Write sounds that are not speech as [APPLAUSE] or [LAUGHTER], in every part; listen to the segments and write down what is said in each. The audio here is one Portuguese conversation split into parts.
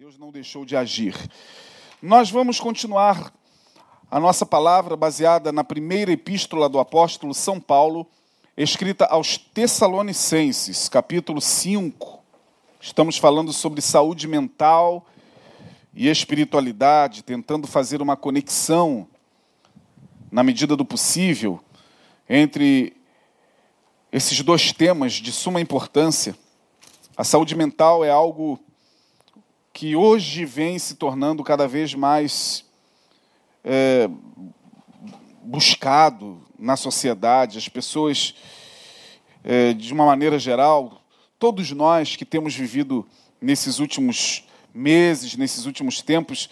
Deus não deixou de agir. Nós vamos continuar a nossa palavra baseada na primeira epístola do apóstolo São Paulo, escrita aos Tessalonicenses, capítulo 5. Estamos falando sobre saúde mental e espiritualidade, tentando fazer uma conexão, na medida do possível, entre esses dois temas de suma importância. A saúde mental é algo que hoje vem se tornando cada vez mais é, buscado na sociedade. As pessoas, é, de uma maneira geral, todos nós que temos vivido nesses últimos meses, nesses últimos tempos,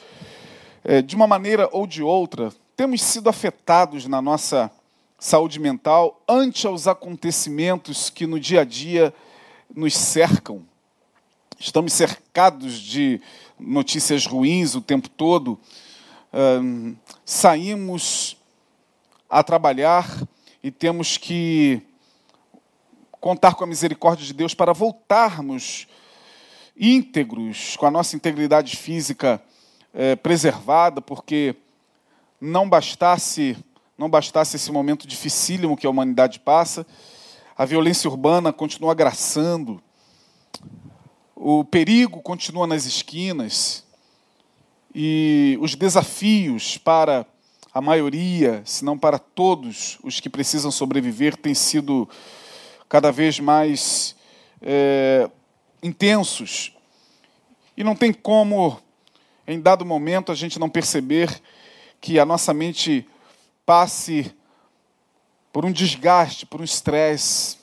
é, de uma maneira ou de outra, temos sido afetados na nossa saúde mental ante aos acontecimentos que no dia a dia nos cercam. Estamos cercados de notícias ruins o tempo todo. saímos a trabalhar e temos que contar com a misericórdia de Deus para voltarmos íntegros, com a nossa integridade física eh, preservada, porque não bastasse não bastasse esse momento dificílimo que a humanidade passa, a violência urbana continua agraçando, o perigo continua nas esquinas e os desafios para a maioria, se não para todos os que precisam sobreviver, têm sido cada vez mais é, intensos. E não tem como, em dado momento, a gente não perceber que a nossa mente passe por um desgaste, por um estresse,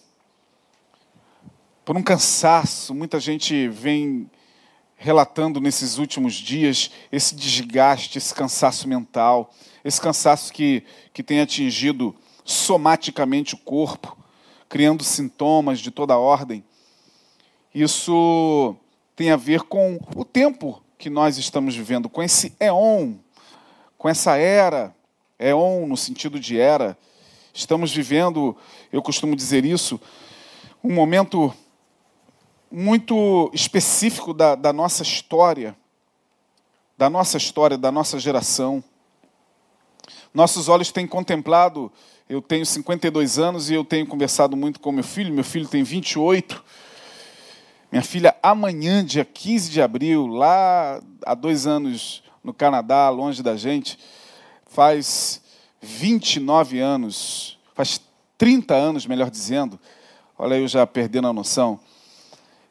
por um cansaço. Muita gente vem relatando nesses últimos dias esse desgaste, esse cansaço mental, esse cansaço que, que tem atingido somaticamente o corpo, criando sintomas de toda ordem. Isso tem a ver com o tempo que nós estamos vivendo, com esse éon, com essa era, éon no sentido de era. Estamos vivendo, eu costumo dizer isso, um momento muito específico da, da nossa história, da nossa história, da nossa geração. Nossos olhos têm contemplado, eu tenho 52 anos e eu tenho conversado muito com meu filho, meu filho tem 28. Minha filha, amanhã, dia 15 de abril, lá há dois anos no Canadá, longe da gente, faz 29 anos, faz 30 anos, melhor dizendo, olha eu já perdendo a noção,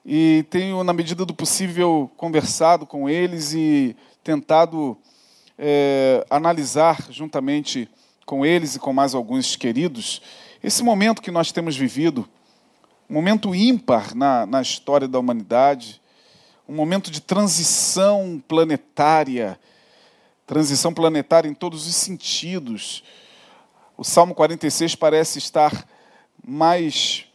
e tenho, na medida do possível, conversado com eles e tentado é, analisar juntamente com eles e com mais alguns queridos esse momento que nós temos vivido, um momento ímpar na, na história da humanidade, um momento de transição planetária, transição planetária em todos os sentidos. O Salmo 46 parece estar mais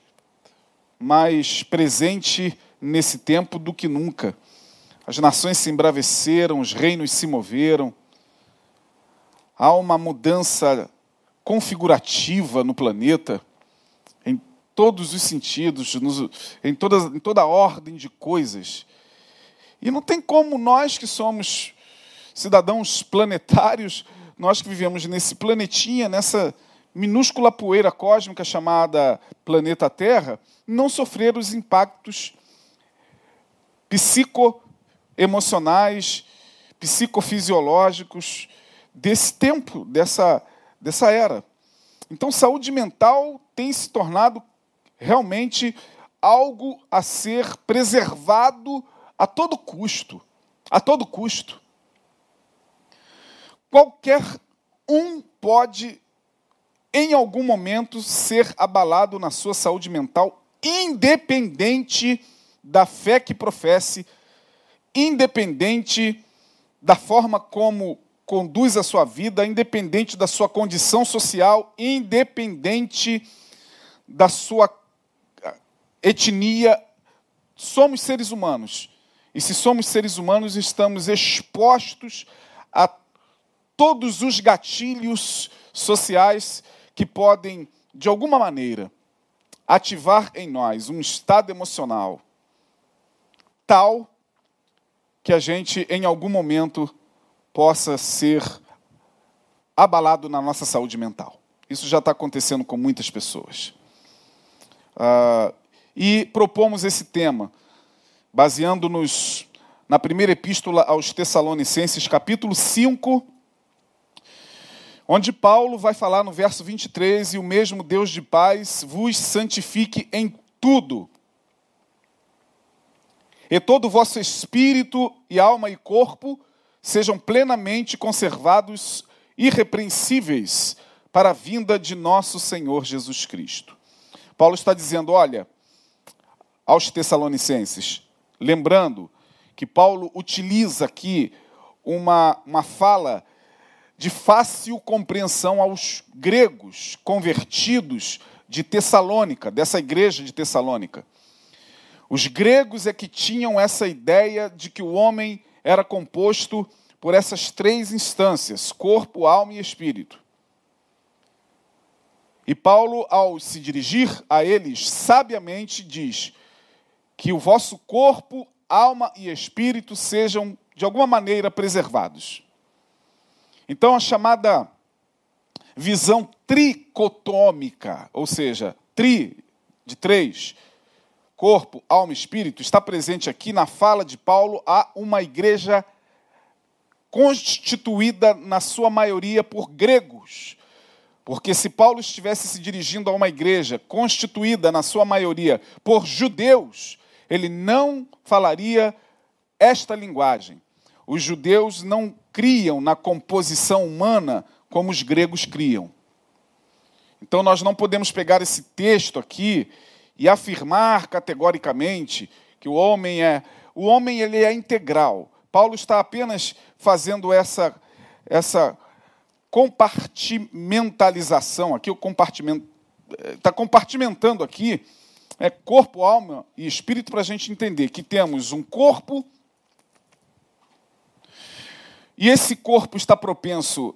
mais presente nesse tempo do que nunca. As nações se embraveceram, os reinos se moveram. Há uma mudança configurativa no planeta, em todos os sentidos, em, toda, em toda a ordem de coisas. E não tem como nós que somos cidadãos planetários, nós que vivemos nesse planetinha, nessa minúscula poeira cósmica chamada planeta Terra, não sofrer os impactos psicoemocionais, psicofisiológicos desse tempo, dessa, dessa era. Então, saúde mental tem se tornado realmente algo a ser preservado a todo custo. A todo custo. Qualquer um pode, em algum momento, ser abalado na sua saúde mental, independente da fé que professe, independente da forma como conduz a sua vida, independente da sua condição social, independente da sua ah, etnia, somos seres humanos. E se somos seres humanos, estamos expostos a todos os gatilhos sociais que podem, de alguma maneira, ativar em nós um estado emocional tal que a gente, em algum momento, possa ser abalado na nossa saúde mental. Isso já está acontecendo com muitas pessoas. Uh, e propomos esse tema, baseando-nos na primeira epístola aos Tessalonicenses, capítulo 5, onde Paulo vai falar no verso 23: E o mesmo Deus de paz vos santifique em tudo, e todo o vosso espírito e alma e corpo sejam plenamente conservados irrepreensíveis para a vinda de nosso Senhor Jesus Cristo. Paulo está dizendo: olha, aos Tessalonicenses, lembrando que Paulo utiliza aqui uma, uma fala de fácil compreensão aos gregos convertidos de Tessalônica, dessa igreja de Tessalônica. Os gregos é que tinham essa ideia de que o homem era composto por essas três instâncias: corpo, alma e espírito. E Paulo, ao se dirigir a eles, sabiamente diz que o vosso corpo, alma e espírito sejam, de alguma maneira, preservados. Então, a chamada visão tricotômica, ou seja, tri de três, corpo, alma e espírito, está presente aqui na fala de Paulo a uma igreja constituída, na sua maioria, por gregos. Porque se Paulo estivesse se dirigindo a uma igreja constituída, na sua maioria, por judeus, ele não falaria esta linguagem. Os judeus não criam na composição humana como os gregos criam. Então nós não podemos pegar esse texto aqui e afirmar categoricamente que o homem é o homem ele é integral. Paulo está apenas fazendo essa essa compartimentalização aqui o compartimento está compartimentando aqui é corpo, alma e espírito para a gente entender que temos um corpo e esse corpo está propenso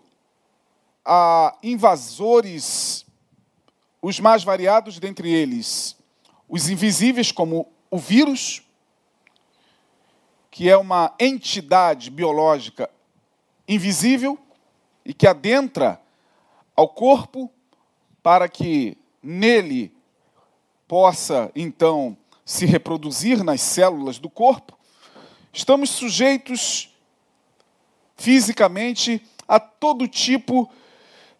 a invasores, os mais variados dentre eles, os invisíveis, como o vírus, que é uma entidade biológica invisível e que adentra ao corpo para que nele possa então se reproduzir nas células do corpo, estamos sujeitos fisicamente a todo tipo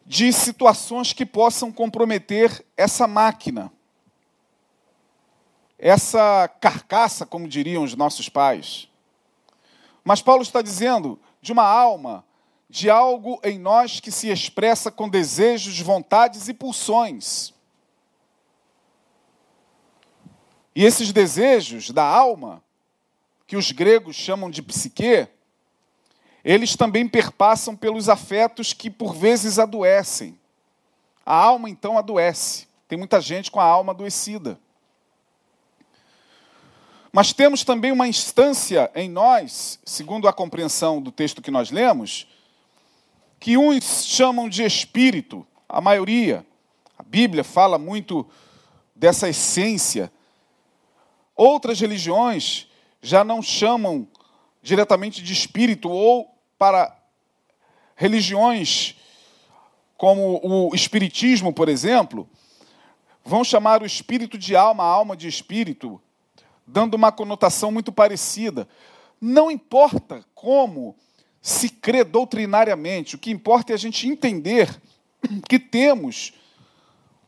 de situações que possam comprometer essa máquina, essa carcaça, como diriam os nossos pais. Mas Paulo está dizendo de uma alma, de algo em nós que se expressa com desejos, vontades e pulsões. E esses desejos da alma, que os gregos chamam de psique, eles também perpassam pelos afetos que por vezes adoecem. A alma então adoece. Tem muita gente com a alma adoecida. Mas temos também uma instância em nós, segundo a compreensão do texto que nós lemos, que uns chamam de espírito, a maioria. A Bíblia fala muito dessa essência Outras religiões já não chamam diretamente de espírito, ou para religiões como o Espiritismo, por exemplo, vão chamar o espírito de alma, a alma de espírito, dando uma conotação muito parecida. Não importa como se crê doutrinariamente, o que importa é a gente entender [CLEARS THROAT] que temos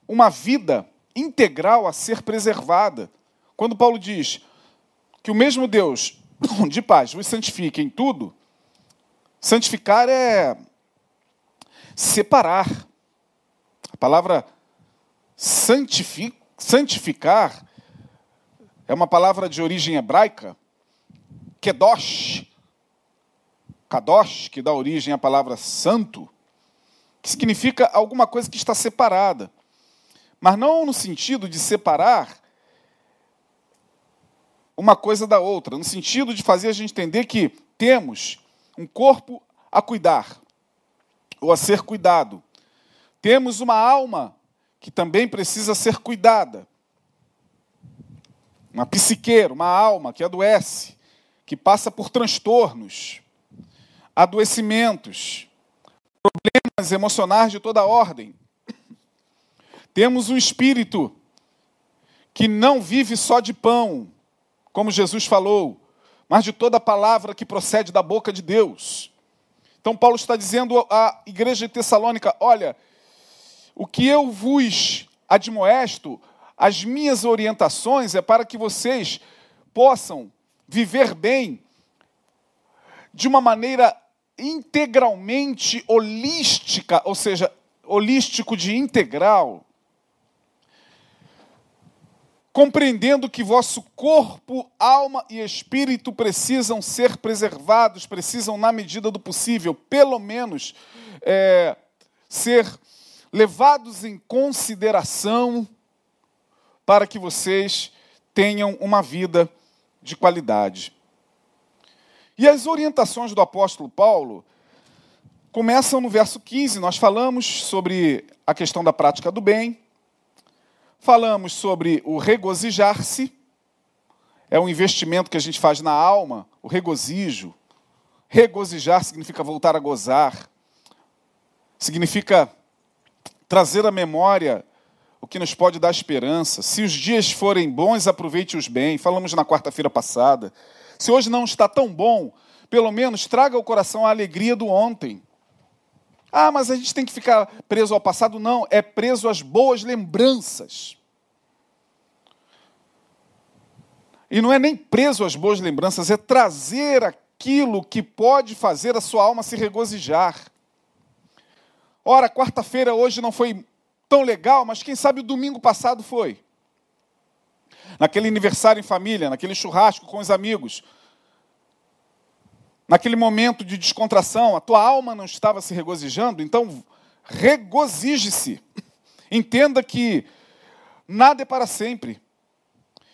uma vida integral a ser preservada. Quando Paulo diz que o mesmo Deus [CLEARS THROAT] de paz vos santifique em tudo, santificar é separar. A palavra santificar é uma palavra de origem hebraica, kedosh, kadosh, que dá origem à palavra santo, que significa alguma coisa que está separada. Mas não no sentido de separar uma coisa da outra, no sentido de fazer a gente entender que temos um corpo a cuidar, ou a ser cuidado. Temos uma alma que também precisa ser cuidada. Uma psiqueira, uma alma que adoece, que passa por transtornos, adoecimentos, problemas emocionais de toda ordem. Temos um espírito que não vive só de pão, como Jesus falou, mas de toda palavra que procede da boca de Deus. Então, Paulo está dizendo à igreja de Tessalônica: olha, o que eu vos admoesto, as minhas orientações é para que vocês possam viver bem de uma maneira integralmente holística, ou seja, holístico de integral, compreendendo que vosso corpo, alma e espírito precisam ser preservados, precisam, na medida do possível, pelo menos, é, ser levados em consideração para que vocês tenham uma vida de qualidade. E as orientações do apóstolo Paulo começam no verso 15. Nós falamos sobre a questão da prática do bem, falamos sobre o regozijar-se, é um investimento que a gente faz na alma, o regozijo. Regozijar significa voltar a gozar, significa trazer à memória o que nos pode dar esperança. Se os dias forem bons, aproveite-os bem. Falamos na quarta-feira passada. Se hoje não está tão bom, pelo menos traga ao coração a alegria do ontem. Ah, mas a gente tem que ficar preso ao passado? Não, é preso às boas lembranças. E não é nem preso às boas lembranças, é trazer aquilo que pode fazer a sua alma se regozijar. Ora, quarta-feira hoje não foi tão legal, mas quem sabe o domingo passado foi. Naquele aniversário em família, naquele churrasco com os amigos, naquele momento de descontração, a tua alma não estava se regozijando, então regozije-se. Entenda que nada é para sempre.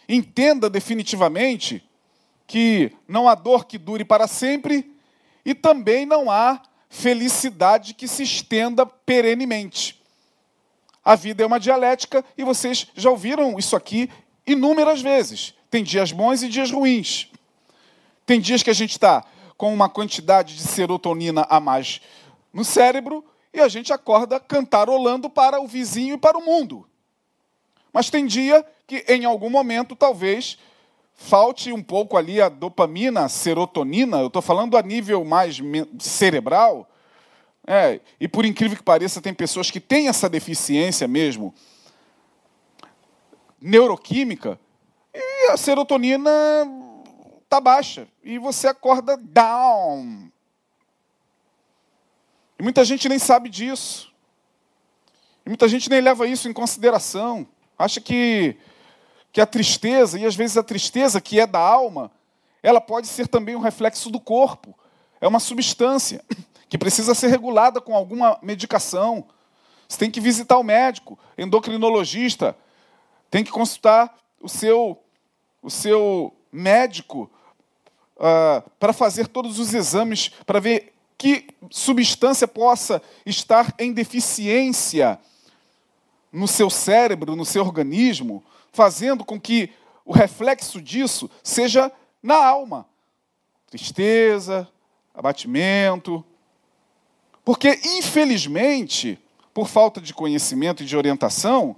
Entenda definitivamente que não há dor que dure para sempre e também não há felicidade que se estenda perenemente. A vida é uma dialética e vocês já ouviram isso aqui inúmeras vezes. Tem dias bons e dias ruins. Tem dias que a gente está com uma quantidade de serotonina a mais no cérebro e a gente acorda cantarolando para o vizinho e para o mundo. Mas tem dia que, em algum momento, talvez falte um pouco ali a dopamina, a serotonina, eu estou falando a nível mais cerebral. É, e por incrível que pareça, tem pessoas que têm essa deficiência mesmo, neuroquímica, e a serotonina está baixa, e você acorda down. E muita gente nem sabe disso. E muita gente nem leva isso em consideração. Acha que que a tristeza, e às vezes a tristeza que é da alma, ela pode ser também um reflexo do corpo. É uma substância que precisa ser regulada com alguma medicação. Você tem que visitar o médico, endocrinologista, tem que consultar o seu, o seu médico uh, para fazer todos os exames, para ver que substância possa estar em deficiência no seu cérebro, no seu organismo, fazendo com que o reflexo disso seja na alma. Tristeza, abatimento. Porque, infelizmente, por falta de conhecimento e de orientação,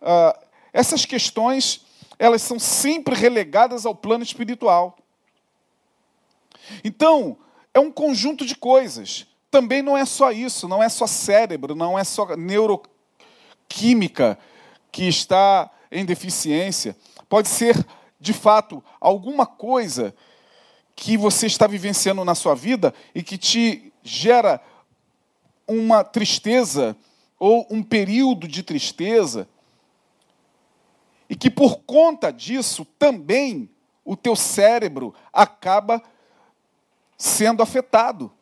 uh, essas questões elas são sempre relegadas ao plano espiritual. Então, é um conjunto de coisas. Também não é só isso, não é só cérebro, não é só neuroquímica que está em deficiência, pode ser, de fato, alguma coisa que você está vivenciando na sua vida e que te gera uma tristeza ou um período de tristeza, e que por conta disso também o teu cérebro acaba sendo afetado.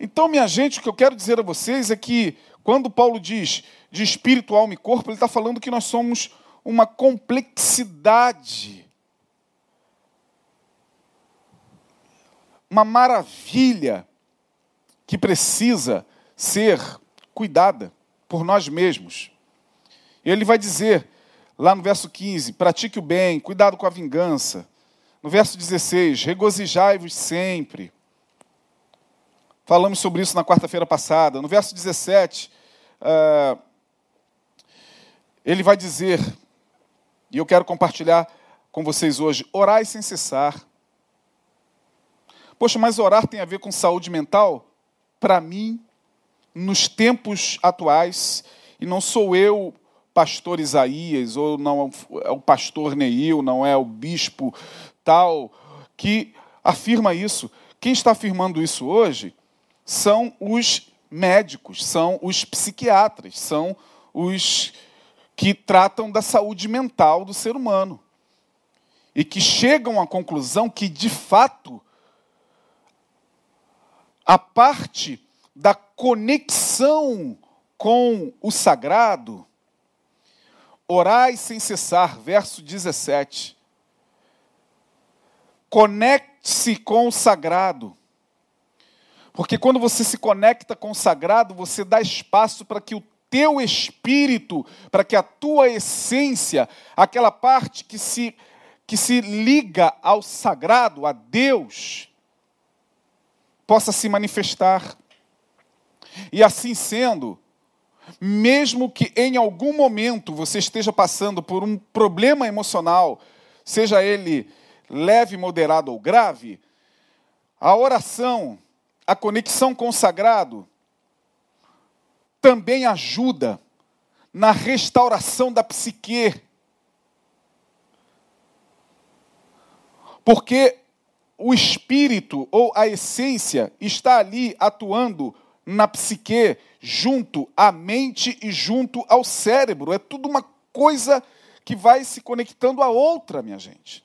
Então, minha gente, o que eu quero dizer a vocês é que quando Paulo diz de espírito, alma e corpo, ele está falando que nós somos uma complexidade, uma maravilha que precisa ser cuidada por nós mesmos. Ele vai dizer, lá no verso 15: pratique o bem, cuidado com a vingança. No verso 16, regozijai-vos sempre. Falamos sobre isso na quarta-feira passada. No verso 17, uh, eh, ele vai dizer, e eu quero compartilhar com vocês hoje: orai sem cessar. Poxa, mas orar tem a ver com saúde mental? Para mim, nos tempos atuais, e não sou eu, pastor Isaías, ou não é o pastor Neil, não é o bispo tal, que afirma isso. Quem está afirmando isso hoje são os médicos, são os psiquiatras, são os que tratam da saúde mental do ser humano. E que chegam à conclusão que, de fato, a parte da conexão com o sagrado, orai sem cessar, verso 17. Conecte-se com o sagrado. Porque quando você se conecta com o sagrado, você dá espaço para que o teu espírito, para que a tua essência, aquela parte que se, que se liga ao sagrado, a Deus, possa se manifestar. E assim sendo, mesmo que em algum momento você esteja passando por um problema emocional, seja ele leve, moderado ou grave, a oração a conexão com o sagrado também ajuda na restauração da psique. Porque o espírito ou a essência está ali atuando na psique, junto à mente e junto ao cérebro. É tudo uma coisa que vai se conectando à outra, minha gente.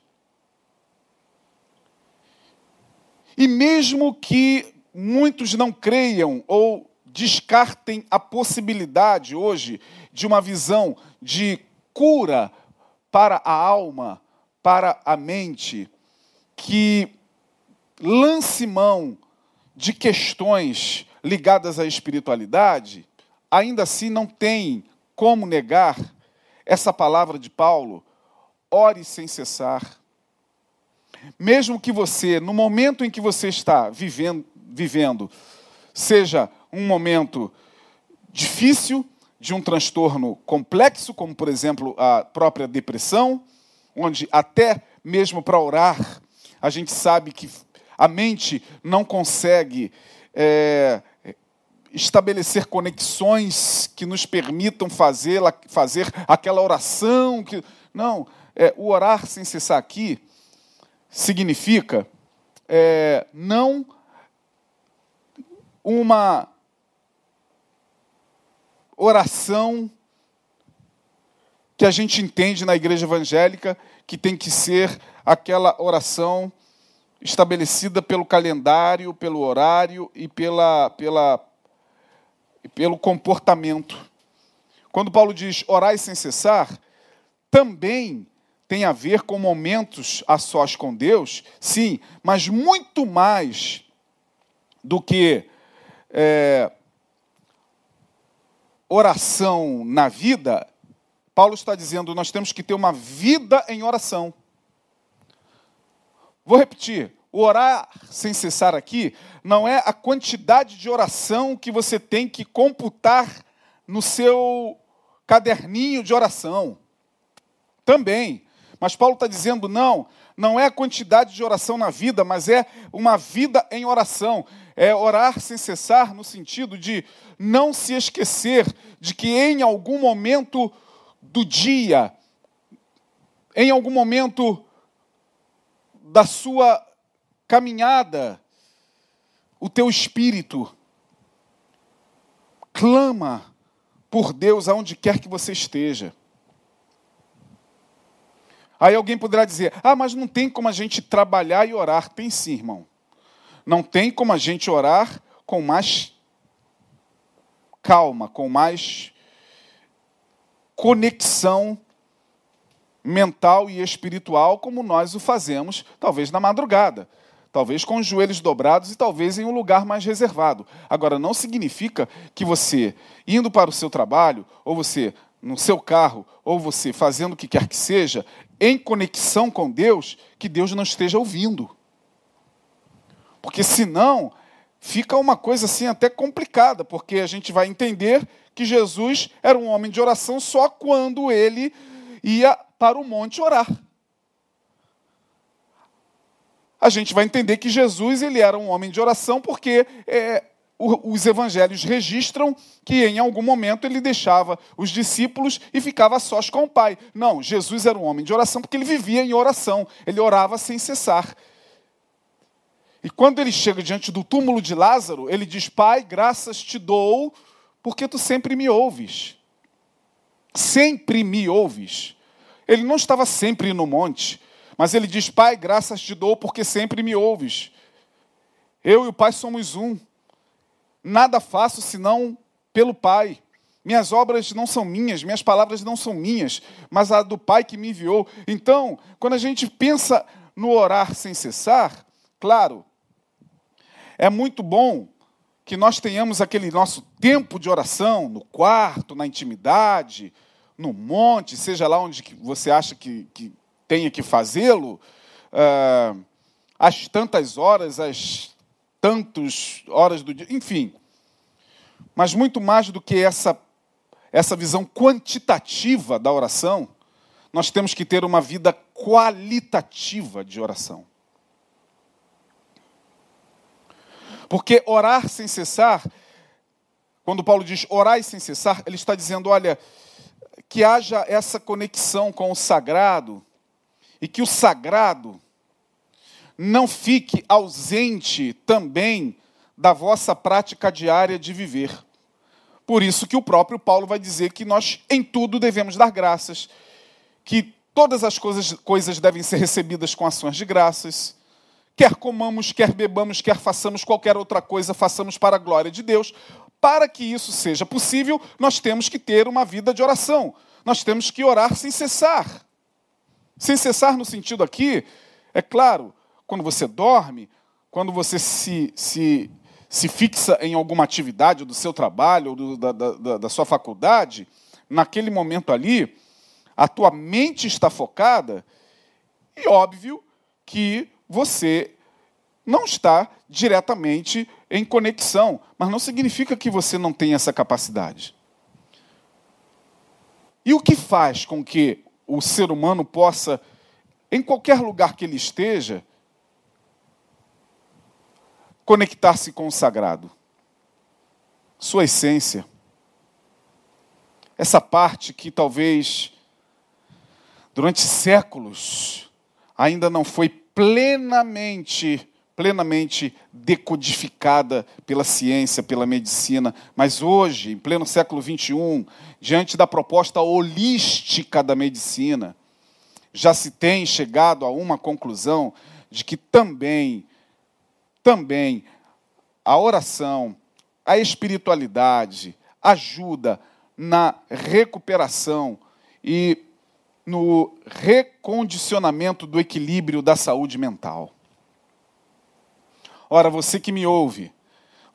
E mesmo que muitos não creiam ou descartem a possibilidade hoje de uma visão de cura para a alma, para a mente, que lance mão de questões ligadas à espiritualidade, ainda assim não tem como negar essa palavra de Paulo: ore sem cessar. Mesmo que você, no momento em que você está vivendo, vivendo, seja um momento difícil, de um transtorno complexo, como por exemplo a própria depressão, onde até mesmo para orar a gente sabe que a mente não consegue é, estabelecer conexões que nos permitam fazer, fazer aquela oração que não é, o orar sem cessar aqui significa é, não uma oração que a gente entende na igreja evangélica que tem que ser aquela oração estabelecida pelo calendário, pelo horário e pela, pela, pelo comportamento. Quando Paulo diz orai sem cessar, também tem a ver com momentos a sós com Deus, sim, mas muito mais do que é, oração na vida, Paulo está dizendo: nós temos que ter uma vida em oração. Vou repetir: orar sem cessar aqui não é a quantidade de oração que você tem que computar no seu caderninho de oração. Também. Mas Paulo está dizendo: não, não é a quantidade de oração na vida, mas é uma vida em oração é orar sem cessar no sentido de não se esquecer de que em algum momento do dia, em algum momento da sua caminhada, o teu espírito clama por Deus aonde quer que você esteja. Aí alguém poderá dizer: ah, mas não tem como a gente trabalhar e orar. Tem sim, irmão. Não tem como a gente orar com mais calma, com mais conexão mental e espiritual, como nós o fazemos, talvez na madrugada, talvez com os joelhos dobrados e talvez em um lugar mais reservado. Agora, não significa que você, indo para o seu trabalho, ou você no seu carro, ou você fazendo o que quer que seja, em conexão com Deus, que Deus não esteja ouvindo. Porque senão fica uma coisa assim até complicada, porque a gente vai entender que Jesus era um homem de oração só quando ele ia para o monte orar. A gente vai entender que Jesus ele era um homem de oração porque é, os evangelhos registram que em algum momento ele deixava os discípulos e ficava sós com o Pai. Não, Jesus era um homem de oração porque ele vivia em oração, ele orava sem cessar. E quando ele chega diante do túmulo de Lázaro, ele diz: Pai, graças te dou, porque tu sempre me ouves. Sempre me ouves. Ele não estava sempre no monte, mas ele diz: Pai, graças te dou, porque sempre me ouves. Eu e o Pai somos um. Nada faço senão pelo Pai. Minhas obras não são minhas, minhas palavras não são minhas, mas a do Pai que me enviou. Então, quando a gente pensa no orar sem cessar, claro, é muito bom que nós tenhamos aquele nosso tempo de oração no quarto, na intimidade, no monte, seja lá onde você acha que, que tenha que fazê-lo, uh, às tantas horas, às tantas horas do dia, enfim. Mas muito mais do que essa, essa visão quantitativa da oração, nós temos que ter uma vida qualitativa de oração. Porque orar sem cessar, quando Paulo diz orar sem cessar, ele está dizendo, olha, que haja essa conexão com o sagrado e que o sagrado não fique ausente também da vossa prática diária de viver. Por isso que o próprio Paulo vai dizer que nós em tudo devemos dar graças, que todas as coisas, coisas devem ser recebidas com ações de graças, quer comamos, quer bebamos, quer façamos qualquer outra coisa, façamos para a glória de Deus. Para que isso seja possível, nós temos que ter uma vida de oração. Nós temos que orar sem cessar. Sem cessar no sentido aqui, é claro, quando você dorme, quando você se, se, se fixa em alguma atividade do seu trabalho ou da, da, da sua faculdade, naquele momento ali, a tua mente está focada e óbvio que você não está diretamente em conexão, mas não significa que você não tenha essa capacidade. E o que faz com que o ser humano possa, em qualquer lugar que ele esteja, conectar-se com o sagrado. Sua essência. Essa parte que talvez durante séculos ainda não foi plenamente plenamente decodificada pela ciência, pela medicina, mas hoje, em pleno século XXI, diante da proposta holística da medicina, já se tem chegado a uma conclusão de que também também a oração, a espiritualidade ajuda na recuperação e no recondicionamento do equilíbrio da saúde mental. Ora, você que me ouve,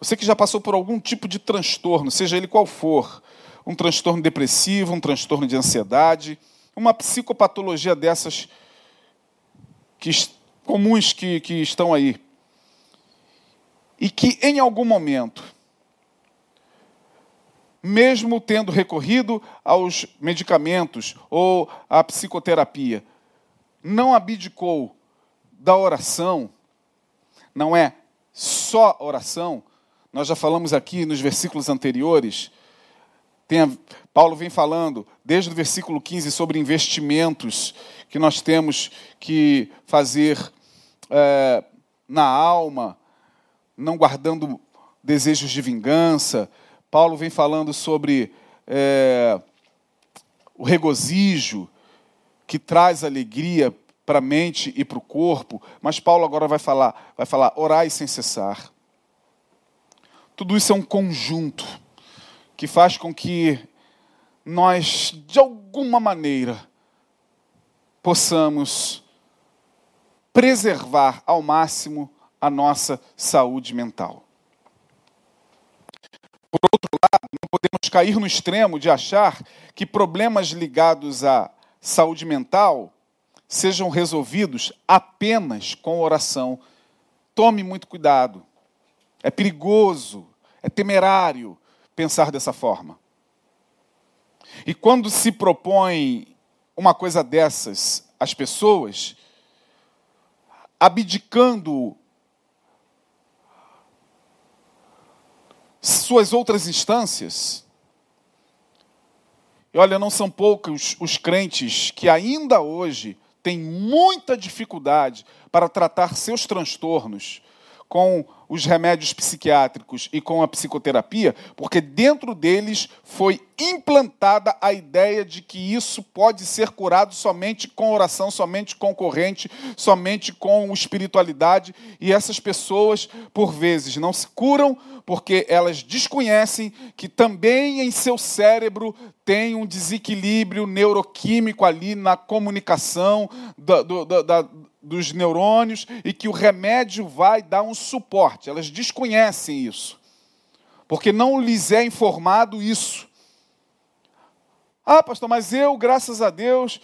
você que já passou por algum tipo de transtorno, seja ele qual for, um transtorno depressivo, um transtorno de ansiedade, uma psicopatologia dessas que, comuns que, que estão aí, e que em algum momento, mesmo tendo recorrido aos medicamentos ou à psicoterapia, não abdicou da oração, não é só oração, nós já falamos aqui nos versículos anteriores, tem, Paulo vem falando, desde o versículo 15, sobre investimentos que nós temos que fazer é, na alma, não guardando desejos de vingança. Paulo vem falando sobre é, o regozijo que traz alegria para a mente e para o corpo, mas Paulo agora vai falar, vai falar, orai sem cessar. Tudo isso é um conjunto que faz com que nós, de alguma maneira, possamos preservar ao máximo a nossa saúde mental. Por outro lado, não podemos cair no extremo de achar que problemas ligados à saúde mental sejam resolvidos apenas com oração. Tome muito cuidado. É perigoso, é temerário pensar dessa forma. E quando se propõe uma coisa dessas às pessoas, abdicando suas outras instâncias, e olha, não são poucos os crentes que ainda hoje têm muita dificuldade para tratar seus transtornos com os remédios psiquiátricos e com a psicoterapia, porque dentro deles foi implantada a ideia de que isso pode ser curado somente com oração, somente com corrente, somente com espiritualidade, e essas pessoas, por vezes, não se curam porque elas desconhecem que também em seu cérebro tem um desequilíbrio neuroquímico ali na comunicação da, do, da, dos neurônios e que o remédio vai dar um suporte. Elas desconhecem isso, porque não lhes é informado isso. Ah, pastor, mas eu, graças a Deus,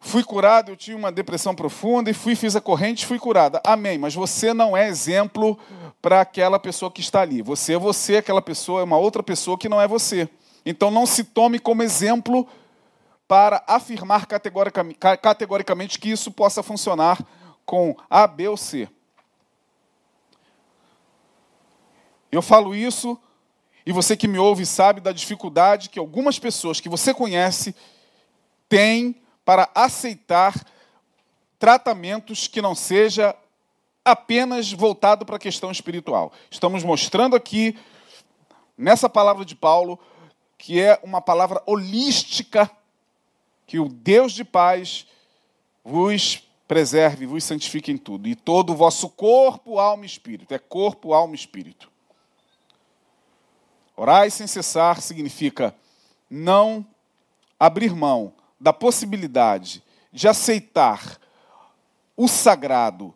fui curado, eu tinha uma depressão profunda e fui, fiz a corrente, fui curada. Amém. Mas você não é exemplo para aquela pessoa que está ali. Você é você, aquela pessoa é uma outra pessoa que não é você. Então não se tome como exemplo para afirmar categoricamente, que isso possa funcionar com A, B ou C. Eu falo isso e você que me ouve sabe da dificuldade que algumas pessoas que você conhece têm para aceitar tratamentos que não seja apenas voltado para a questão espiritual. Estamos mostrando aqui nessa palavra de Paulo que é uma palavra holística que o Deus de paz vos preserve, vos santifique em tudo, e todo o vosso corpo, alma e espírito. É corpo, alma e espírito. Orai sem cessar significa não abrir mão da possibilidade de aceitar o sagrado,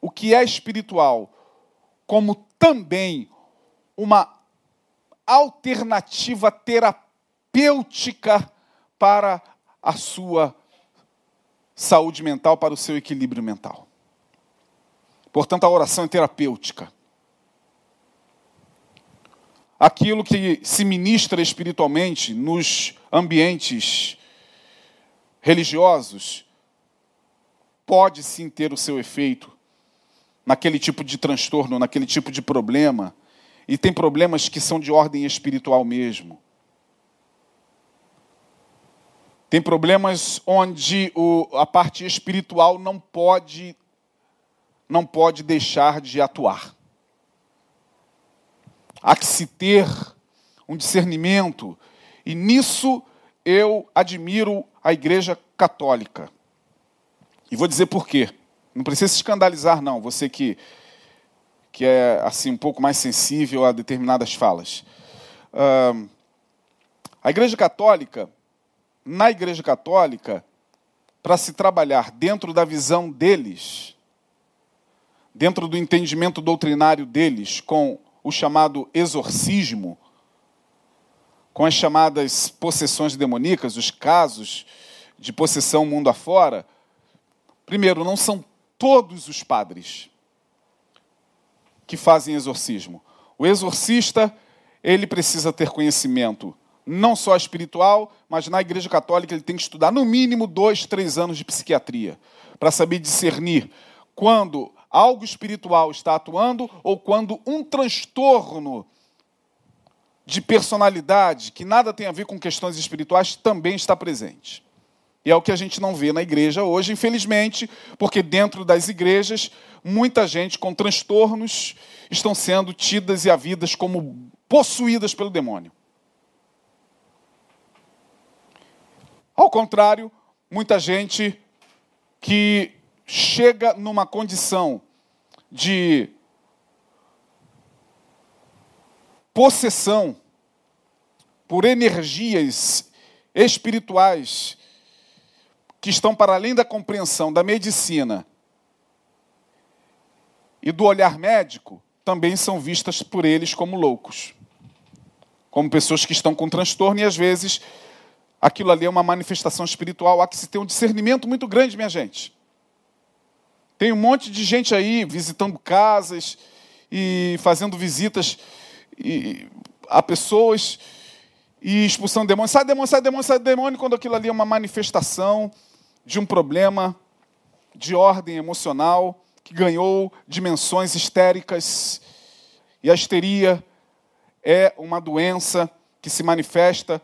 o que é espiritual, como também uma alternativa terapêutica para a sua saúde mental, para o seu equilíbrio mental. Portanto, a oração é terapêutica. Aquilo que se ministra espiritualmente nos ambientes religiosos pode sim ter o seu efeito naquele tipo de transtorno, naquele tipo de problema. E tem problemas que são de ordem espiritual mesmo. Tem problemas onde o, a parte espiritual não pode não pode deixar de atuar. Há que se ter um discernimento, e nisso eu admiro a Igreja Católica. E vou dizer por quê. Não precisa se escandalizar, não, você que, que é assim um pouco mais sensível a determinadas falas. Uh, a Igreja Católica na Igreja Católica, para se trabalhar dentro da visão deles, dentro do entendimento doutrinário deles, com o chamado exorcismo, com as chamadas possessões demoníacas, os casos de possessão mundo afora, primeiro, não são todos os padres que fazem exorcismo. O exorcista, ele precisa ter conhecimento não só espiritual, mas na Igreja Católica ele tem que estudar no mínimo dois, três anos de psiquiatria, para saber discernir quando algo espiritual está atuando ou quando um transtorno de personalidade, que nada tem a ver com questões espirituais, também está presente. E é o que a gente não vê na igreja hoje, infelizmente, porque dentro das igrejas, muita gente com transtornos estão sendo tidas e havidas como possuídas pelo demônio. Ao contrário, muita gente que chega numa condição de possessão por energias espirituais que estão para além da compreensão da medicina e do olhar médico, também são vistas por eles como loucos. Como pessoas que estão com transtorno e às vezes aquilo ali é uma manifestação espiritual. Há que se ter um discernimento muito grande, minha gente. Tem um monte de gente aí visitando casas e fazendo visitas a pessoas e expulsando demônios. Sai demônio, sai demônio, sai demônio, quando aquilo ali é uma manifestação de um problema de ordem emocional que ganhou dimensões histéricas. E a histeria é uma doença que se manifesta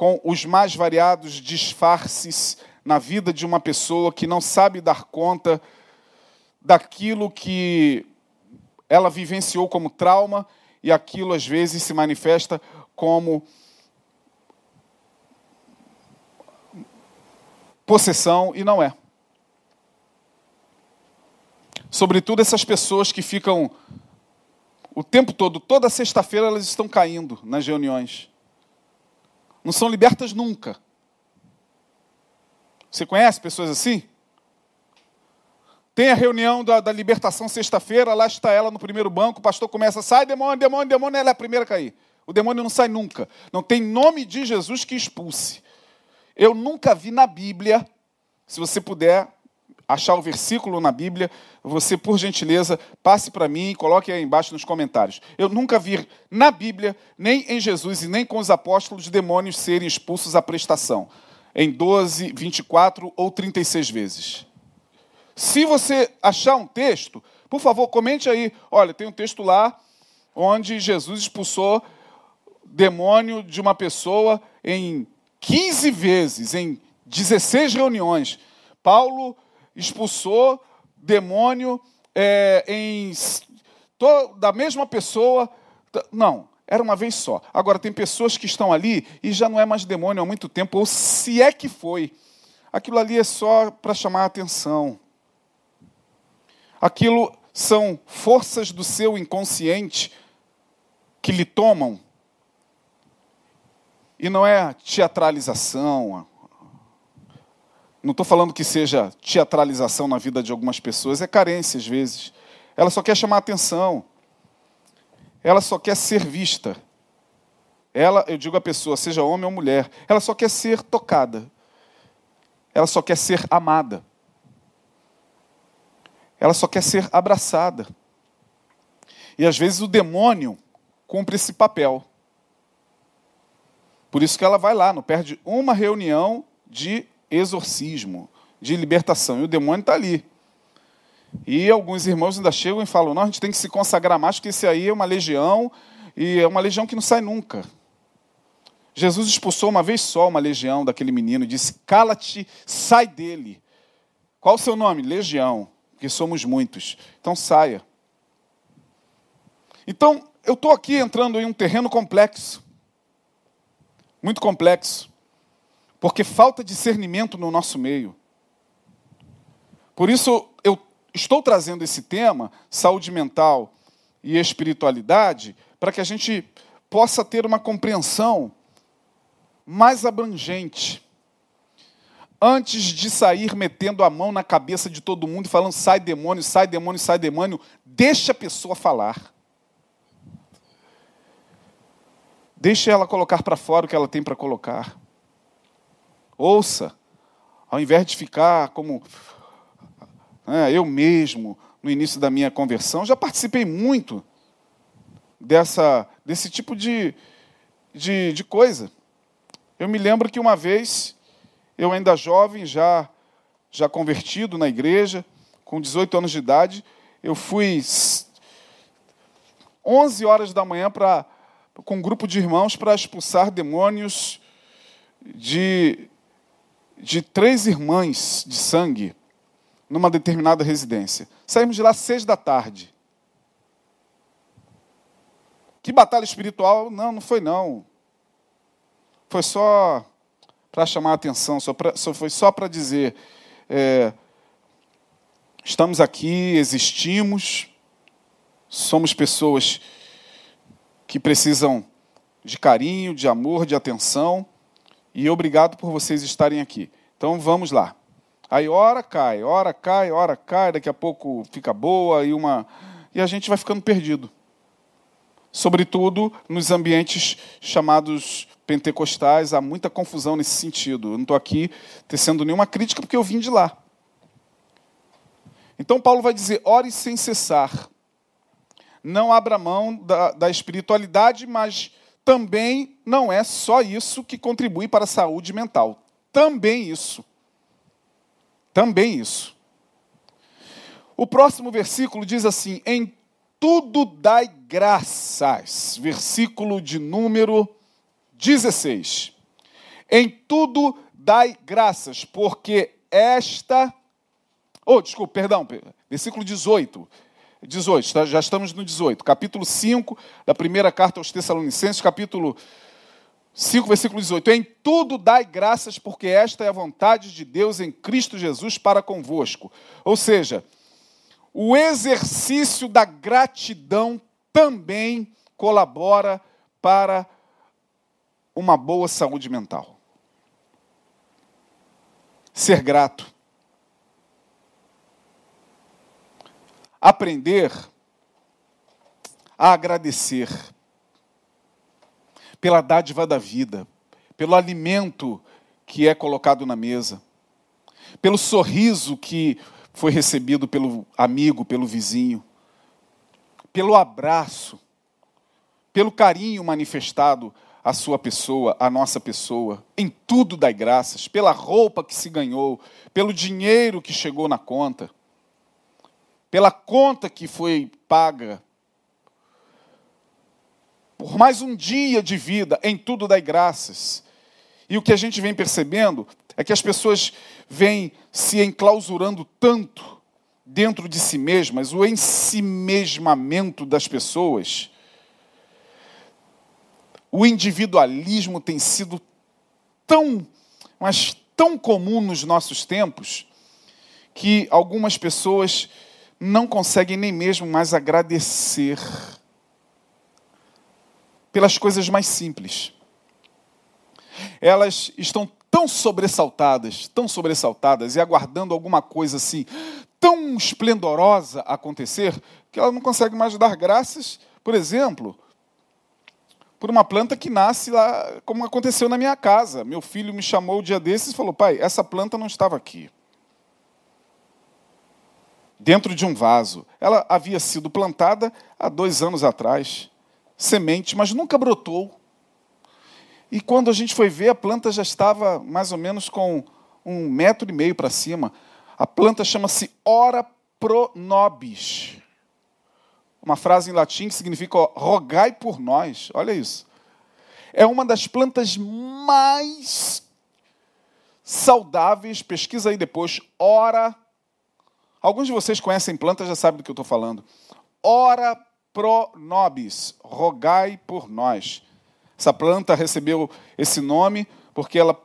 com os mais variados disfarces na vida de uma pessoa que não sabe dar conta daquilo que ela vivenciou como trauma e aquilo às vezes se manifesta como possessão e não é. Sobretudo essas pessoas que ficam o tempo todo, toda sexta-feira elas estão caindo nas reuniões. Não são libertas nunca. Você conhece pessoas assim? Tem a reunião da, da libertação sexta-feira, lá está ela no primeiro banco, o pastor começa, sai demônio, demônio, demônio, ela é a primeira a cair. O demônio não sai nunca. Não tem nome de Jesus que expulse. Eu nunca vi na Bíblia, se você puder achar o versículo na Bíblia, você, por gentileza, passe para mim e coloque aí embaixo nos comentários. Eu nunca vi na Bíblia, nem em Jesus e nem com os apóstolos, demônios serem expulsos à prestação. Em 12, 24 ou 36 vezes. Se você achar um texto, por favor, comente aí. Olha, tem um texto lá onde Jesus expulsou demônio de uma pessoa em 15 vezes, em 16 reuniões, Paulo expulsou demônio é, em da mesma pessoa. Não, era uma vez só. Agora, tem pessoas que estão ali e já não é mais demônio há muito tempo, ou se é que foi. Aquilo ali é só para chamar a atenção. Aquilo são forças do seu inconsciente que lhe tomam e não é teatralização. Não estou falando que seja teatralização na vida de algumas pessoas, é carência às vezes. Ela só quer chamar atenção. Ela só quer ser vista. Ela, eu digo a pessoa, seja homem ou mulher, ela só quer ser tocada. Ela só quer ser amada. Ela só quer ser abraçada. E às vezes o demônio cumpre esse papel. Por isso que ela vai lá, não perde uma reunião de exorcismo, de libertação. E o demônio está ali. E alguns irmãos ainda chegam e falam: não, a gente tem que se consagrar mais, porque esse aí é uma legião, e é uma legião que não sai nunca. Jesus expulsou uma vez só uma legião daquele menino disse: cala-te, sai dele. Qual o seu nome? Legião, porque somos muitos. Então saia. Então, eu estou aqui entrando em um terreno complexo muito complexo, porque falta discernimento no nosso meio. Por isso, eu estou trazendo esse tema, saúde mental e espiritualidade, para que a gente possa ter uma compreensão mais abrangente. Antes de sair metendo a mão na cabeça de todo mundo e falando sai demônio, sai demônio, sai demônio, deixa a pessoa falar. Deixe ela colocar para fora o que ela tem para colocar. Ouça, ao invés de ficar como é, eu mesmo, no início da minha conversão, já participei muito dessa, desse tipo de, de, de coisa. Eu me lembro que uma vez, eu ainda jovem, já, já convertido na igreja, com 18 anos de idade, eu fui 11 horas da manhã para com um grupo de irmãos para expulsar demônios de, de três irmãs de sangue numa determinada residência. Saímos de lá às seis da tarde. Que batalha espiritual? Não, não foi não. Foi só para chamar a atenção, só, pra, só foi só para dizer: é, estamos aqui, existimos, somos pessoas que precisam de carinho, de amor, de atenção. E obrigado por vocês estarem aqui. Então vamos lá. Aí hora cai, hora cai, hora cai, daqui a pouco fica boa e uma e a gente vai ficando perdido. Sobretudo nos ambientes chamados pentecostais, há muita confusão nesse sentido. Eu não estou aqui tecendo nenhuma crítica, porque eu vim de lá. Então, Paulo vai dizer: ore sem cessar. Não abra mão da, da espiritualidade, mas também não é só isso que contribui para a saúde mental. Também isso. Também isso. O próximo versículo diz assim: Em tudo dai graças. Versículo de número 16. Em tudo dai graças, porque esta. Oh, desculpa, perdão, versículo 18. 18, tá? já estamos no 18. Capítulo 5 da primeira carta aos Tessalonicenses, capítulo 5, versículo 18. Em tudo dai graças, porque esta é a vontade de Deus em Cristo Jesus para convosco. Ou seja, o exercício da gratidão também colabora para uma boa saúde mental. Ser grato. Aprender a agradecer pela dádiva da vida, pelo alimento que é colocado na mesa, pelo sorriso que foi recebido pelo amigo, pelo vizinho, pelo abraço, pelo carinho manifestado à sua pessoa, à nossa pessoa, em tudo dai graças, pela roupa que se ganhou, pelo dinheiro que chegou na conta, pela conta que foi paga, por mais um dia de vida, em tudo dai graças. E o que a gente vem percebendo é que as pessoas vêm se enclausurando tanto dentro de si mesmas, o ensimesmamento das pessoas, o individualismo tem sido tão, mas tão comum nos nossos tempos, que algumas pessoas não conseguem nem mesmo mais agradecer pelas coisas mais simples. Elas estão tão sobressaltadas, tão sobressaltadas e aguardando alguma coisa assim tão esplendorosa acontecer, que ela não consegue mais dar graças, por exemplo, por uma planta que nasce lá, como aconteceu na minha casa. Meu filho me chamou o dia desses e falou: pai, essa planta não estava aqui. Dentro de um vaso. Ela havia sido plantada há dois anos atrás, semente, mas nunca brotou. E quando a gente foi ver, a planta já estava mais ou menos com um metro e meio para cima. A planta chama-se ora pro nobis. Uma frase em latim que significa ó, rogai por nós. Olha isso. É uma das plantas mais saudáveis. Pesquisa aí depois. Ora. Alguns de vocês conhecem plantas, já sabem do que eu estou falando. Ora pro nobis. Rogai por nós. Essa planta recebeu esse nome porque ela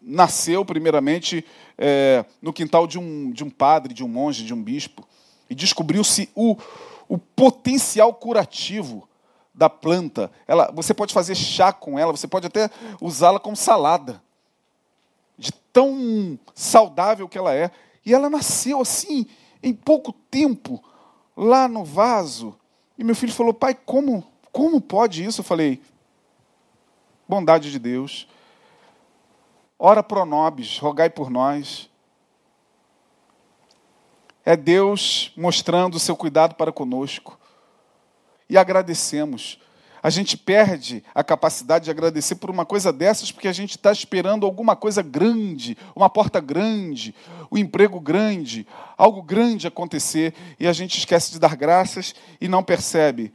nasceu, primeiramente, é, no quintal de um, de um padre, de um monge, de um bispo. E descobriu-se o, o potencial curativo da planta. Ela, você pode fazer chá com ela, você pode até usá-la como salada. De tão saudável que ela é. E ela nasceu assim, em pouco tempo, lá no vaso. E meu filho falou: pai, como, como pode isso? Eu falei: bondade de Deus. Ora pro nobis, rogai por nós. É Deus mostrando o seu cuidado para conosco. E agradecemos. A gente perde a capacidade de agradecer por uma coisa dessas porque a gente está esperando alguma coisa grande, uma porta grande, um emprego grande, algo grande acontecer e a gente esquece de dar graças e não percebe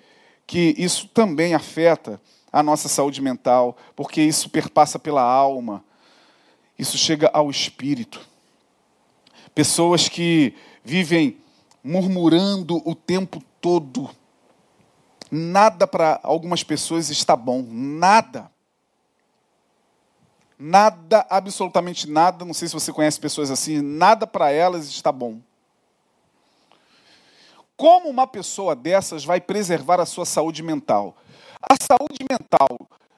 que isso também afeta a nossa saúde mental, porque isso perpassa pela alma, isso chega ao espírito. Pessoas que vivem murmurando o tempo todo. Nada para algumas pessoas está bom, nada. Nada, absolutamente nada, não sei se você conhece pessoas assim, nada para elas está bom. Como uma pessoa dessas vai preservar a sua saúde mental? A saúde mental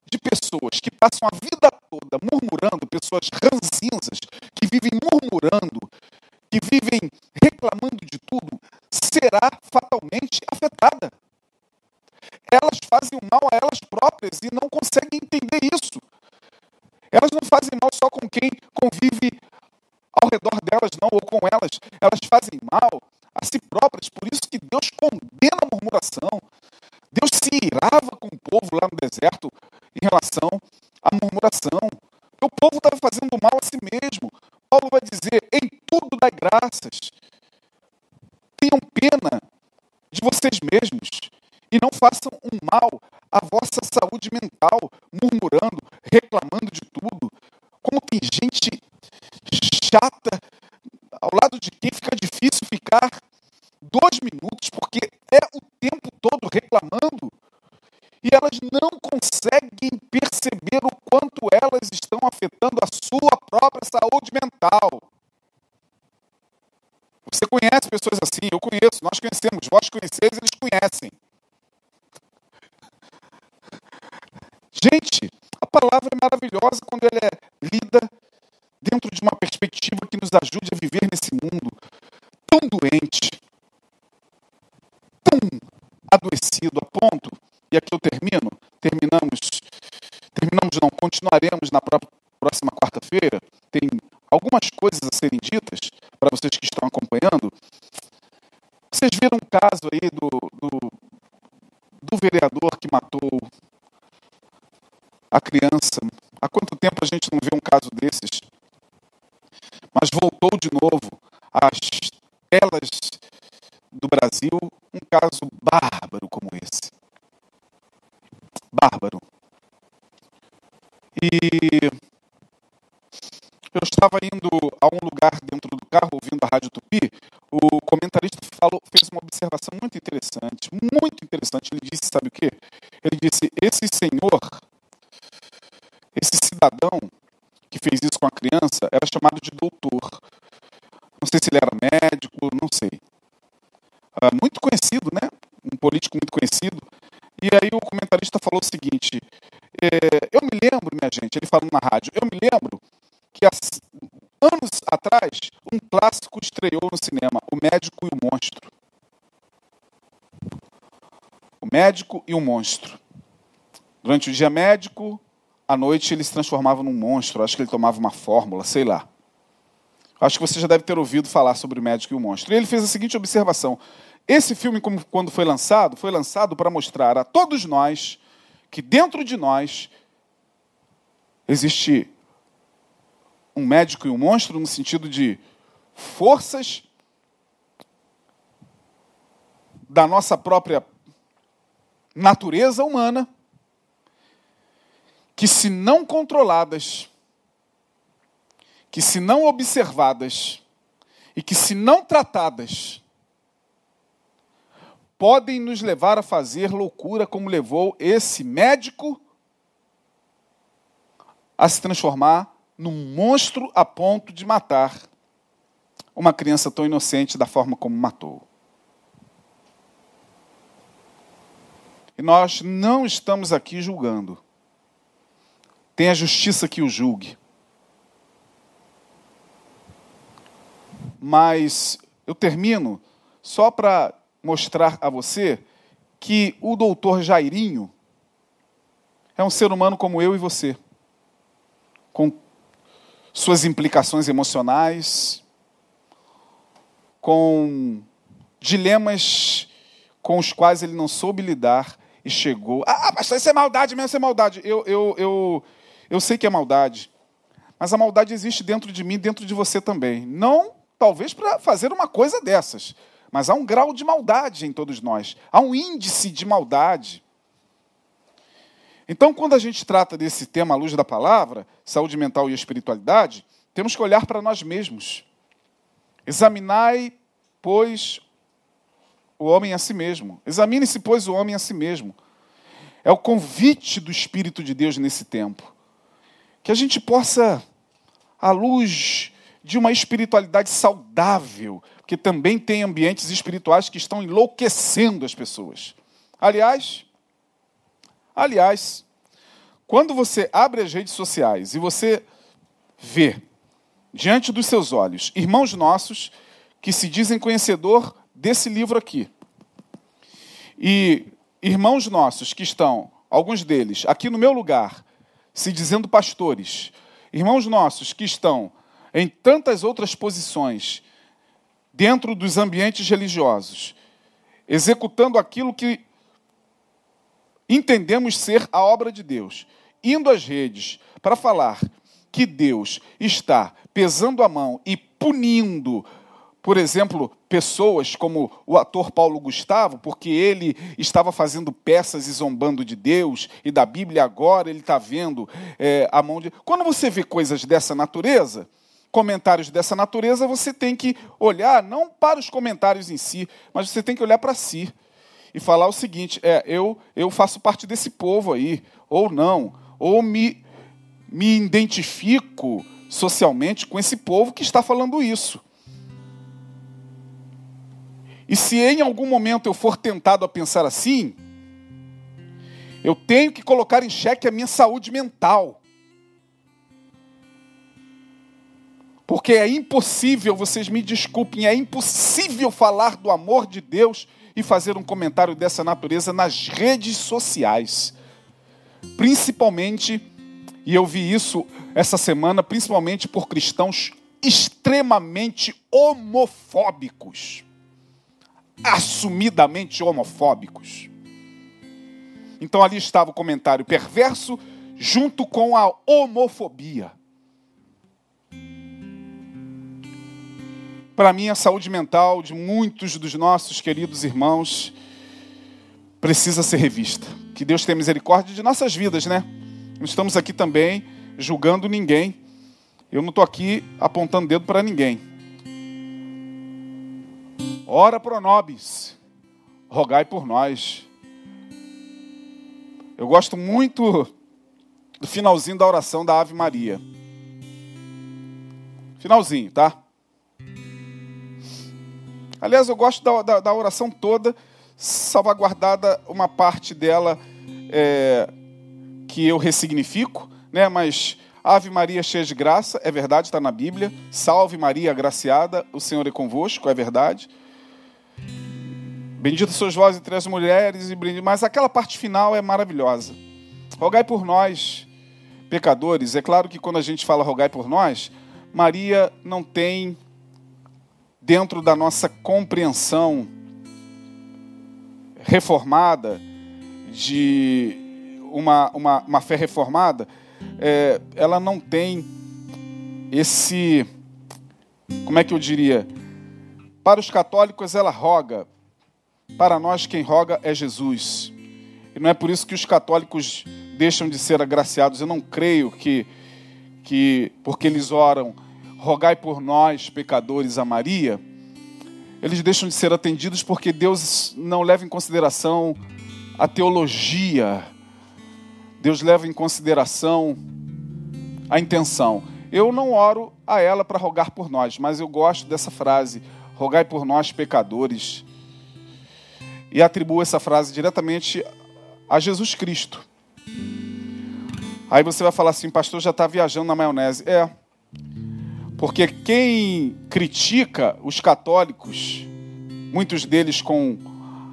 de pessoas que passam a vida toda murmurando, pessoas ranzinzas, que vivem murmurando, que vivem reclamando de tudo, será fatalmente afetada. Elas fazem mal a elas próprias e não conseguem entender isso. Elas não fazem mal só com quem convive ao redor delas, não, ou com elas. Elas fazem mal a si próprias. Por isso que Deus condena a murmuração. Deus se irava com o povo lá no deserto em relação à murmuração. 5 eles conhecem. Gente, a palavra é maravilhosa quando ela é lida dentro de uma perspectiva que nos ajude a viver nesse mundo tão doente, tão adoecido a ponto, e aqui eu termino, terminamos, terminamos não, continuaremos a criança. Há quanto tempo a gente não vê um caso desses? Mas voltou de novo às telas do Brasil um caso bárbaro como esse. Bárbaro. E eu estava indo a um lugar dentro do carro, ouvindo a Rádio Tupi, o comentarista falou, fez uma observação muito interessante, muito interessante. Ele disse, sabe o quê? Ele disse, esse senhor seguinte: é, eu me lembro, minha gente, ele falou na rádio, eu me lembro que há anos atrás um clássico estreou no cinema, O Médico e o Monstro. O Médico e o Monstro. Durante o dia médico, à noite ele se transformava num monstro. Acho que ele tomava uma fórmula, sei lá. Acho que você já deve ter ouvido falar sobre o médico e o monstro. E ele fez a seguinte observação: esse filme, quando foi lançado, foi lançado para mostrar a todos nós que dentro de nós existe um médico e um monstro no sentido de forças da nossa própria natureza humana que, se não controladas, que, se não observadas e que, se não tratadas, podem nos levar a fazer loucura, como levou esse médico a se transformar num monstro a ponto de matar uma criança tão inocente da forma como matou. E nós não estamos aqui julgando. Tem a justiça que o julgue. Mas eu termino só para mostrar a você que o doutor Jairinho é um ser humano como eu e você, com suas implicações emocionais, com dilemas com os quais ele não soube lidar e chegou. Ah, pastor, isso é maldade mesmo, isso é maldade. Eu, eu, eu, eu sei que é maldade, mas a maldade existe dentro de mim, dentro de você também. Não, talvez, para fazer uma coisa dessas, mas há um grau de maldade em todos nós, há um índice de maldade. Então, quando a gente trata desse tema à luz da palavra, saúde mental e espiritualidade, temos que olhar para nós mesmos. Examinai, pois, o homem a si mesmo. Examine-se, pois, o homem a si mesmo. É o convite do Espírito de Deus nesse tempo que a gente possa, à luz de uma espiritualidade saudável, que também tem ambientes espirituais que estão enlouquecendo as pessoas. Aliás, aliás, quando você abre as redes sociais e você vê diante dos seus olhos irmãos nossos que se dizem conhecedor desse livro aqui e irmãos nossos que estão, alguns deles, aqui no meu lugar, se dizendo pastores, irmãos nossos que estão em tantas outras posições dentro dos ambientes religiosos, executando aquilo que entendemos ser a obra de Deus, indo às redes para falar que Deus está pesando a mão e punindo, por exemplo, pessoas como o ator Paulo Gustavo, porque ele estava fazendo peças e zombando de Deus e da Bíblia, agora ele está vendo é, a mão de. Quando você vê coisas dessa natureza, comentários dessa natureza, você tem que olhar não para os comentários em si, mas você tem que olhar para si e falar o seguinte: é, eu, eu faço parte desse povo aí, ou não, ou me, me identifico socialmente com esse povo que está falando isso. E se em algum momento eu for tentado a pensar assim, eu tenho que colocar em xeque a minha saúde mental. Porque é impossível, vocês me desculpem, é impossível falar do amor de Deus e fazer um comentário dessa natureza nas redes sociais. Principalmente, e eu vi isso essa semana, principalmente por cristãos extremamente homofóbicos. Assumidamente homofóbicos. Então ali estava o comentário perverso junto com a homofobia. Para mim, a saúde mental de muitos dos nossos queridos irmãos precisa ser revista. Que Deus tenha misericórdia de nossas vidas, né? Não estamos aqui também julgando ninguém. Eu não estou aqui apontando dedo para ninguém. Ora pro nobis, rogai por nós. Eu gosto muito do finalzinho da oração da Ave Maria. Finalzinho, tá? Aliás, eu gosto da, da, da oração toda, salvaguardada uma parte dela é, que eu ressignifico, né? mas Ave Maria cheia de graça, é verdade, está na Bíblia. Salve Maria agraciada, o Senhor é convosco, é verdade. Bendita sois vós entre as mulheres, e mas aquela parte final é maravilhosa. Rogai por nós, pecadores. É claro que quando a gente fala rogai por nós, Maria não tem dentro da nossa compreensão reformada, de uma, uma, uma fé reformada, é, ela não tem esse. Como é que eu diria? Para os católicos, ela roga. Para nós, quem roga é Jesus. E não é por isso que os católicos deixam de ser agraciados. Eu não creio que, que porque eles oram rogai por nós, pecadores, a Maria, eles deixam de ser atendidos porque Deus não leva em consideração a teologia, Deus leva em consideração a intenção. Eu não oro a ela para rogar por nós, mas eu gosto dessa frase: rogai por nós, pecadores. E atribuo essa frase diretamente a Jesus Cristo. Aí você vai falar assim, pastor, já está viajando na maionese. É, porque quem critica os católicos, muitos deles com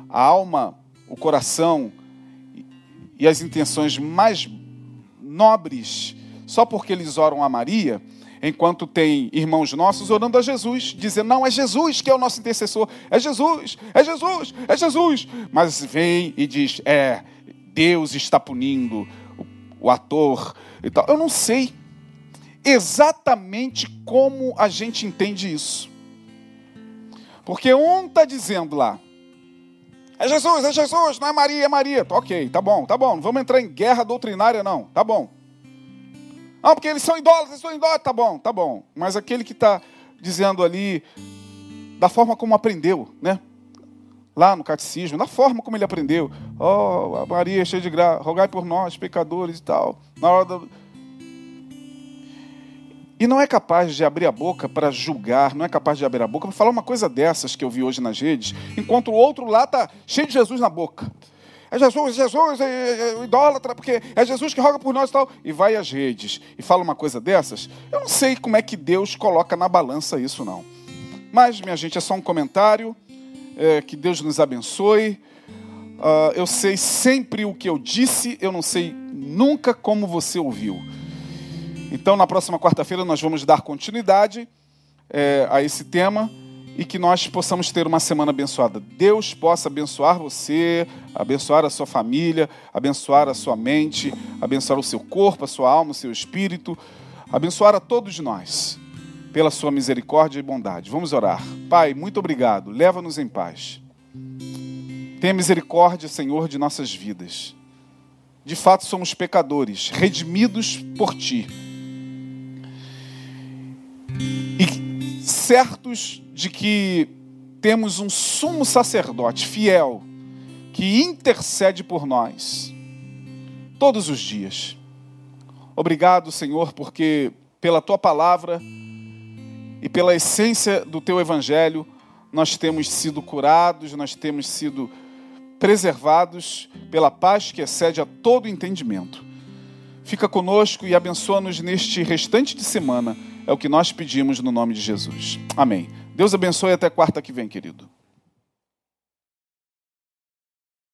a alma, o coração e as intenções mais nobres, só porque eles oram a Maria, enquanto tem irmãos nossos orando a Jesus, dizendo: Não, é Jesus que é o nosso intercessor, é Jesus, é Jesus, é Jesus. Mas vem e diz: É, Deus está punindo o, o ator e tal. Eu não sei exatamente como a gente entende isso. Porque um está dizendo lá, é Jesus, é Jesus, não é Maria, é Maria. Ok, tá bom, tá bom. Não vamos entrar em guerra doutrinária, não. Tá bom. Não, porque eles são idólatras, eles são idólatras. Tá bom, tá bom. Mas aquele que está dizendo ali, da forma como aprendeu, né? Lá no catecismo, da forma como ele aprendeu. Oh, a Maria é cheia de graça, rogai por nós, pecadores e tal. Na hora da e não é capaz de abrir a boca para julgar, não é capaz de abrir a boca para falar uma coisa dessas que eu vi hoje nas redes, enquanto o outro lá está cheio de Jesus na boca. É Jesus, Jesus, é, é, é idólatra, porque é Jesus que roga por nós e tal. E vai às redes e fala uma coisa dessas. Eu não sei como é que Deus coloca na balança isso, não. Mas, minha gente, é só um comentário. É, que Deus nos abençoe. Uh, eu sei sempre o que eu disse, eu não sei nunca como você ouviu. Então, na próxima quarta-feira, nós vamos dar continuidade é, a esse tema e que nós possamos ter uma semana abençoada. Deus possa abençoar você, abençoar a sua família, abençoar a sua mente, abençoar o seu corpo, a sua alma, o seu espírito, abençoar a todos nós pela sua misericórdia e bondade. Vamos orar. Pai, muito obrigado. Leva-nos em paz. Tenha misericórdia, Senhor, de nossas vidas. De fato, somos pecadores, redimidos por Ti. E certos de que temos um sumo sacerdote fiel que intercede por nós todos os dias. Obrigado, Senhor, porque pela tua palavra e pela essência do teu evangelho nós temos sido curados, nós temos sido preservados pela paz que excede a todo entendimento. Fica conosco e abençoa-nos neste restante de semana. É o que nós pedimos no nome de Jesus. Amém. Deus abençoe até quarta que vem, querido.